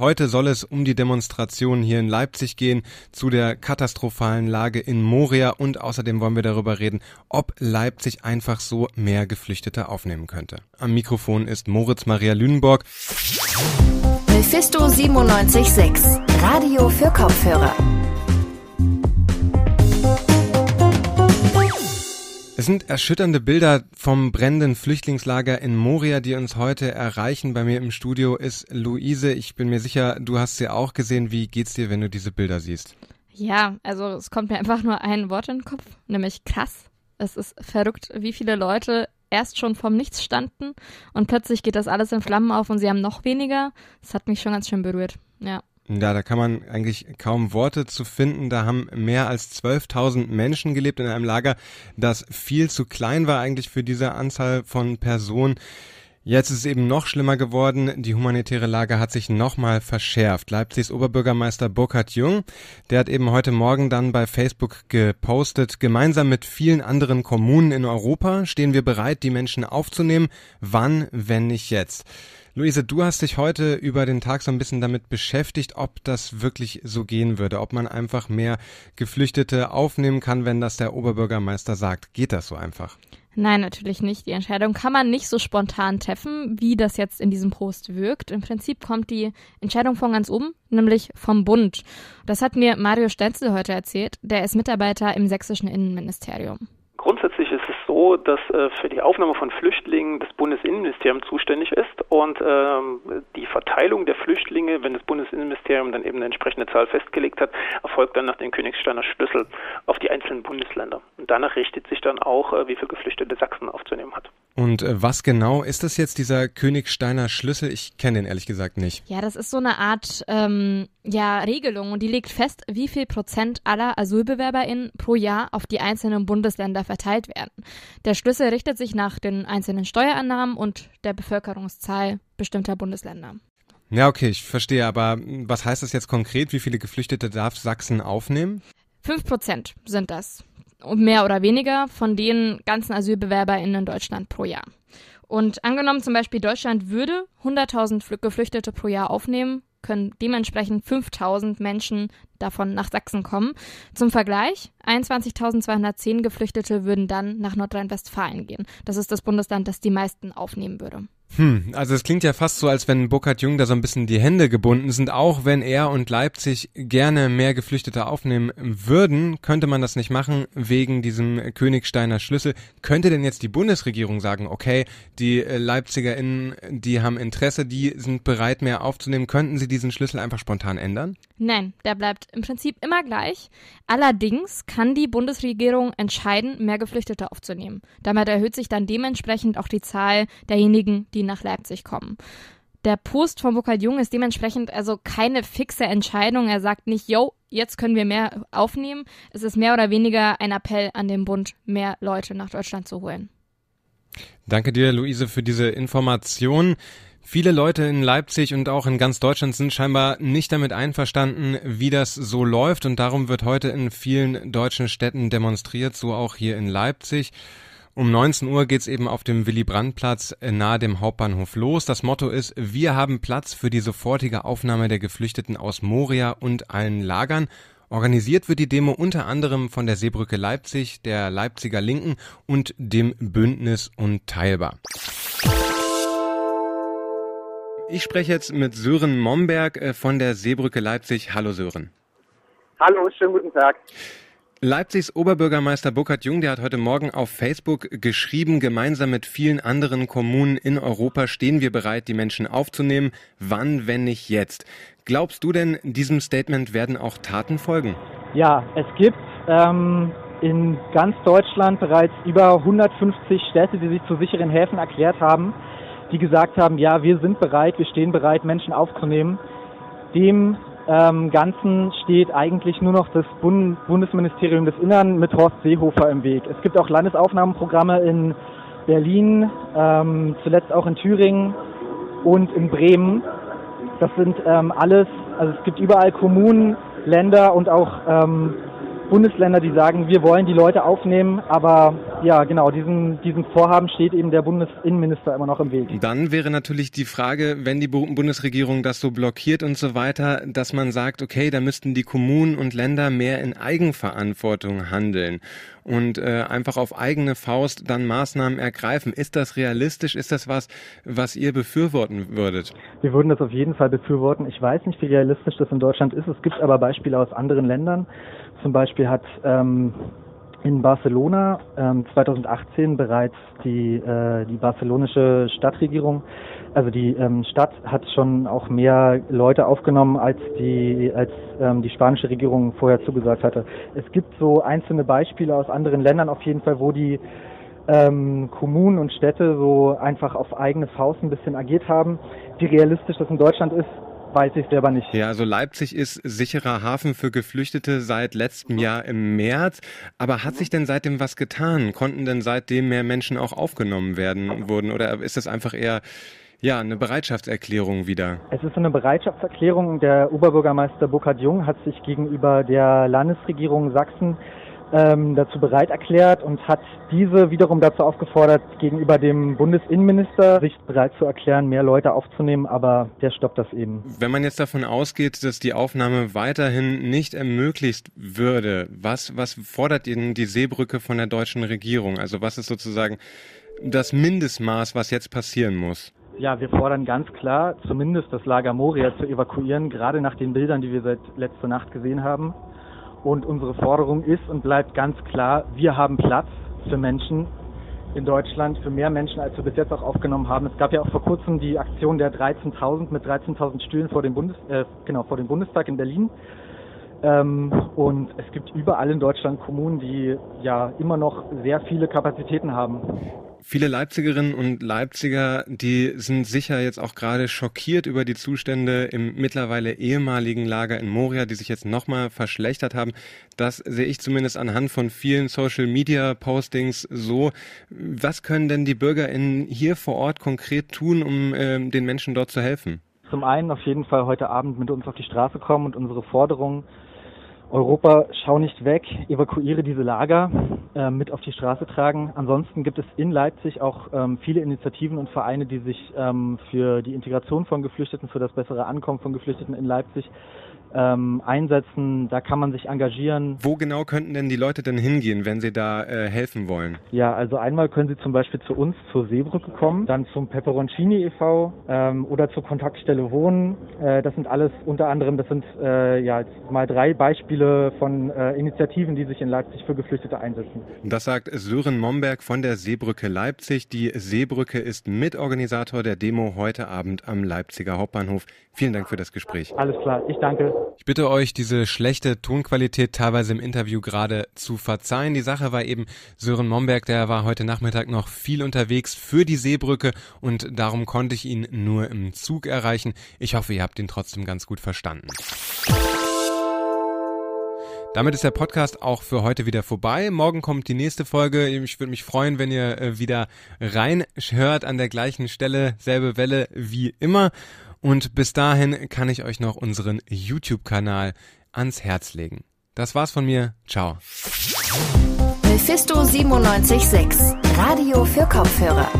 Heute soll es um die Demonstrationen hier in Leipzig gehen, zu der katastrophalen Lage in Moria und außerdem wollen wir darüber reden, ob Leipzig einfach so mehr Geflüchtete aufnehmen könnte. Am Mikrofon ist Moritz Maria Lünenborg. Mephisto 976, Radio für Kopfhörer. Es sind erschütternde Bilder vom brennenden Flüchtlingslager in Moria, die uns heute erreichen. Bei mir im Studio ist Luise. Ich bin mir sicher, du hast sie auch gesehen. Wie geht's dir, wenn du diese Bilder siehst? Ja, also es kommt mir einfach nur ein Wort in den Kopf, nämlich krass. Es ist verrückt, wie viele Leute erst schon vom Nichts standen und plötzlich geht das alles in Flammen auf und sie haben noch weniger. Das hat mich schon ganz schön berührt. Ja. Ja, da kann man eigentlich kaum Worte zu finden. Da haben mehr als 12.000 Menschen gelebt in einem Lager, das viel zu klein war eigentlich für diese Anzahl von Personen. Jetzt ist es eben noch schlimmer geworden. Die humanitäre Lage hat sich nochmal verschärft. Leipzigs Oberbürgermeister Burkhard Jung, der hat eben heute Morgen dann bei Facebook gepostet, gemeinsam mit vielen anderen Kommunen in Europa stehen wir bereit, die Menschen aufzunehmen. Wann, wenn nicht jetzt? Luise, du hast dich heute über den Tag so ein bisschen damit beschäftigt, ob das wirklich so gehen würde, ob man einfach mehr Geflüchtete aufnehmen kann, wenn das der Oberbürgermeister sagt. Geht das so einfach? Nein, natürlich nicht. Die Entscheidung kann man nicht so spontan treffen, wie das jetzt in diesem Post wirkt. Im Prinzip kommt die Entscheidung von ganz oben, nämlich vom Bund. Das hat mir Mario Stenzel heute erzählt. Der ist Mitarbeiter im sächsischen Innenministerium. Grundsätzlich ist so, dass äh, für die Aufnahme von Flüchtlingen das Bundesinnenministerium zuständig ist und ähm, die Verteilung der Flüchtlinge, wenn das Bundesinnenministerium dann eben eine entsprechende Zahl festgelegt hat, erfolgt dann nach dem Königsteiner Schlüssel auf die einzelnen Bundesländer. Und danach richtet sich dann auch, äh, wie viele Geflüchtete Sachsen aufzunehmen hat. Und äh, was genau ist das jetzt, dieser Königsteiner Schlüssel? Ich kenne den ehrlich gesagt nicht. Ja, das ist so eine Art ähm, ja, Regelung und die legt fest, wie viel Prozent aller AsylbewerberInnen pro Jahr auf die einzelnen Bundesländer verteilt werden. Der Schlüssel richtet sich nach den einzelnen Steuerannahmen und der Bevölkerungszahl bestimmter Bundesländer. Ja, okay, ich verstehe, aber was heißt das jetzt konkret? Wie viele Geflüchtete darf Sachsen aufnehmen? Fünf Prozent sind das. Mehr oder weniger von den ganzen AsylbewerberInnen in Deutschland pro Jahr. Und angenommen zum Beispiel Deutschland würde 100.000 Geflüchtete pro Jahr aufnehmen, können dementsprechend 5000 Menschen davon nach Sachsen kommen. Zum Vergleich, 21.210 Geflüchtete würden dann nach Nordrhein-Westfalen gehen. Das ist das Bundesland, das die meisten aufnehmen würde. Hm, also es klingt ja fast so, als wenn Burkhard Jung da so ein bisschen die Hände gebunden sind. Auch wenn er und Leipzig gerne mehr Geflüchtete aufnehmen würden, könnte man das nicht machen wegen diesem Königsteiner Schlüssel. Könnte denn jetzt die Bundesregierung sagen, okay, die LeipzigerInnen, die haben Interesse, die sind bereit, mehr aufzunehmen. Könnten sie diesen Schlüssel einfach spontan ändern? Nein, der bleibt im Prinzip immer gleich. Allerdings kann die Bundesregierung entscheiden, mehr Geflüchtete aufzunehmen. Damit erhöht sich dann dementsprechend auch die Zahl derjenigen, die nach Leipzig kommen. Der Post von Burkhard Jung ist dementsprechend also keine fixe Entscheidung. Er sagt nicht, yo, jetzt können wir mehr aufnehmen. Es ist mehr oder weniger ein Appell an den Bund, mehr Leute nach Deutschland zu holen. Danke dir, Luise, für diese Information. Viele Leute in Leipzig und auch in ganz Deutschland sind scheinbar nicht damit einverstanden, wie das so läuft und darum wird heute in vielen deutschen Städten demonstriert, so auch hier in Leipzig. Um 19 Uhr geht's eben auf dem Willy-Brandt-Platz nahe dem Hauptbahnhof los. Das Motto ist, wir haben Platz für die sofortige Aufnahme der Geflüchteten aus Moria und allen Lagern. Organisiert wird die Demo unter anderem von der Seebrücke Leipzig, der Leipziger Linken und dem Bündnis Unteilbar. Ich spreche jetzt mit Sören Momberg äh, von der Seebrücke Leipzig. Hallo Sören. Hallo, schönen guten Tag. Leipzigs Oberbürgermeister Burkhard Jung, der hat heute Morgen auf Facebook geschrieben, gemeinsam mit vielen anderen Kommunen in Europa stehen wir bereit, die Menschen aufzunehmen. Wann, wenn nicht jetzt? Glaubst du denn, diesem Statement werden auch Taten folgen? Ja, es gibt ähm, in ganz Deutschland bereits über 150 Städte, die sich zu sicheren Häfen erklärt haben, die gesagt haben, ja, wir sind bereit, wir stehen bereit, Menschen aufzunehmen. Dem ähm, Ganzen steht eigentlich nur noch das Bund Bundesministerium des Innern mit Horst Seehofer im Weg. Es gibt auch Landesaufnahmeprogramme in Berlin, ähm, zuletzt auch in Thüringen und in Bremen. Das sind ähm, alles, also es gibt überall Kommunen, Länder und auch ähm, Bundesländer, die sagen, wir wollen die Leute aufnehmen, aber Ja, genau, diesem, diesem Vorhaben steht eben der Bundesinnenminister immer noch im Weg. Dann wäre natürlich die Frage, wenn die Bundesregierung das so blockiert und so weiter, dass man sagt, okay, da müssten die Kommunen und Länder mehr in Eigenverantwortung handeln und äh, einfach auf eigene Faust dann Maßnahmen ergreifen. Ist das realistisch? Ist das was, was ihr befürworten würdet? Wir würden das auf jeden Fall befürworten. Ich weiß nicht, wie realistisch das in Deutschland ist. Es gibt aber Beispiele aus anderen Ländern. Zum Beispiel hat ähm, in Barcelona ähm, 2018 bereits die, äh, die barcelonische Stadtregierung, also die ähm, Stadt hat schon auch mehr Leute aufgenommen, als die, als ähm, die spanische Regierung vorher zugesagt hatte. Es gibt so einzelne Beispiele aus anderen Ländern auf jeden Fall, wo die ähm, Kommunen und Städte so einfach auf eigene Faust ein bisschen agiert haben. Wie realistisch das in Deutschland ist, weiß ich selber nicht. Ja, also Leipzig ist sicherer Hafen für Geflüchtete seit letztem Jahr im März. Aber hat sich denn seitdem was getan? Konnten denn seitdem mehr Menschen auch aufgenommen werden wurden? Oder ist das einfach eher ja, eine Bereitschaftserklärung wieder. Es ist eine Bereitschaftserklärung. Der Oberbürgermeister Burkhard Jung hat sich gegenüber der Landesregierung Sachsen ähm, dazu bereit erklärt und hat diese wiederum dazu aufgefordert, gegenüber dem Bundesinnenminister sich bereit zu erklären, mehr Leute aufzunehmen, aber der stoppt das eben. Wenn man jetzt davon ausgeht, dass die Aufnahme weiterhin nicht ermöglicht würde, was, was fordert Ihnen die Seebrücke von der deutschen Regierung? Also was ist sozusagen das Mindestmaß, was jetzt passieren muss? Ja, wir fordern ganz klar, zumindest das Lager Moria zu evakuieren, gerade nach den Bildern, die wir seit letzter Nacht gesehen haben. Und unsere Forderung ist und bleibt ganz klar, wir haben Platz für Menschen in Deutschland, für mehr Menschen, als wir bis jetzt auch aufgenommen haben. Es gab ja auch vor kurzem die Aktion der 13.000 mit 13.000 Stühlen vor dem, Bundes, äh, genau, vor dem Bundestag in Berlin. Ähm, und es gibt überall in Deutschland Kommunen, die ja immer noch sehr viele Kapazitäten haben. Viele Leipzigerinnen und Leipziger, die sind sicher jetzt auch gerade schockiert über die Zustände im mittlerweile ehemaligen Lager in Moria, die sich jetzt nochmal verschlechtert haben. Das sehe ich zumindest anhand von vielen Social Media Postings so. Was können denn die BürgerInnen hier vor Ort konkret tun, um äh, den Menschen dort zu helfen? Zum einen auf jeden Fall heute Abend mit uns auf die Straße kommen und unsere Forderungen Europa, schau nicht weg, evakuiere diese Lager, äh, mit auf die Straße tragen. Ansonsten gibt es in Leipzig auch ähm, viele Initiativen und Vereine, die sich ähm, für die Integration von Geflüchteten, für das bessere Ankommen von Geflüchteten in Leipzig ähm, einsetzen. Da kann man sich engagieren. Wo genau könnten denn die Leute denn hingehen, wenn sie da äh, helfen wollen? Ja, also einmal können sie zum Beispiel zu uns zur Seebrücke kommen, dann zum Peperoncini e.V. Ähm, oder zur Kontaktstelle Wohnen. Äh, das sind alles unter anderem, das sind äh, ja jetzt mal drei Beispiele von äh, Initiativen, die sich in Leipzig für Geflüchtete einsetzen. Das sagt Sören Momberg von der Seebrücke Leipzig. Die Seebrücke ist Mitorganisator der Demo heute Abend am Leipziger Hauptbahnhof. Vielen Dank für das Gespräch. Alles klar, ich danke. Ich bitte euch, diese schlechte Tonqualität teilweise im Interview gerade zu verzeihen. Die Sache war eben, Sören Momberg, der war heute Nachmittag noch viel unterwegs für die Seebrücke und darum konnte ich ihn nur im Zug erreichen. Ich hoffe, ihr habt ihn trotzdem ganz gut verstanden. Damit ist der Podcast auch für heute wieder vorbei. Morgen kommt die nächste Folge. Ich würde mich freuen, wenn ihr äh, wieder reinhört an der gleichen Stelle, selbe Welle wie immer. Und bis dahin kann ich euch noch unseren YouTube-Kanal ans Herz legen. Das war's von mir. Ciao. Mephisto 976, Radio für Kopfhörer.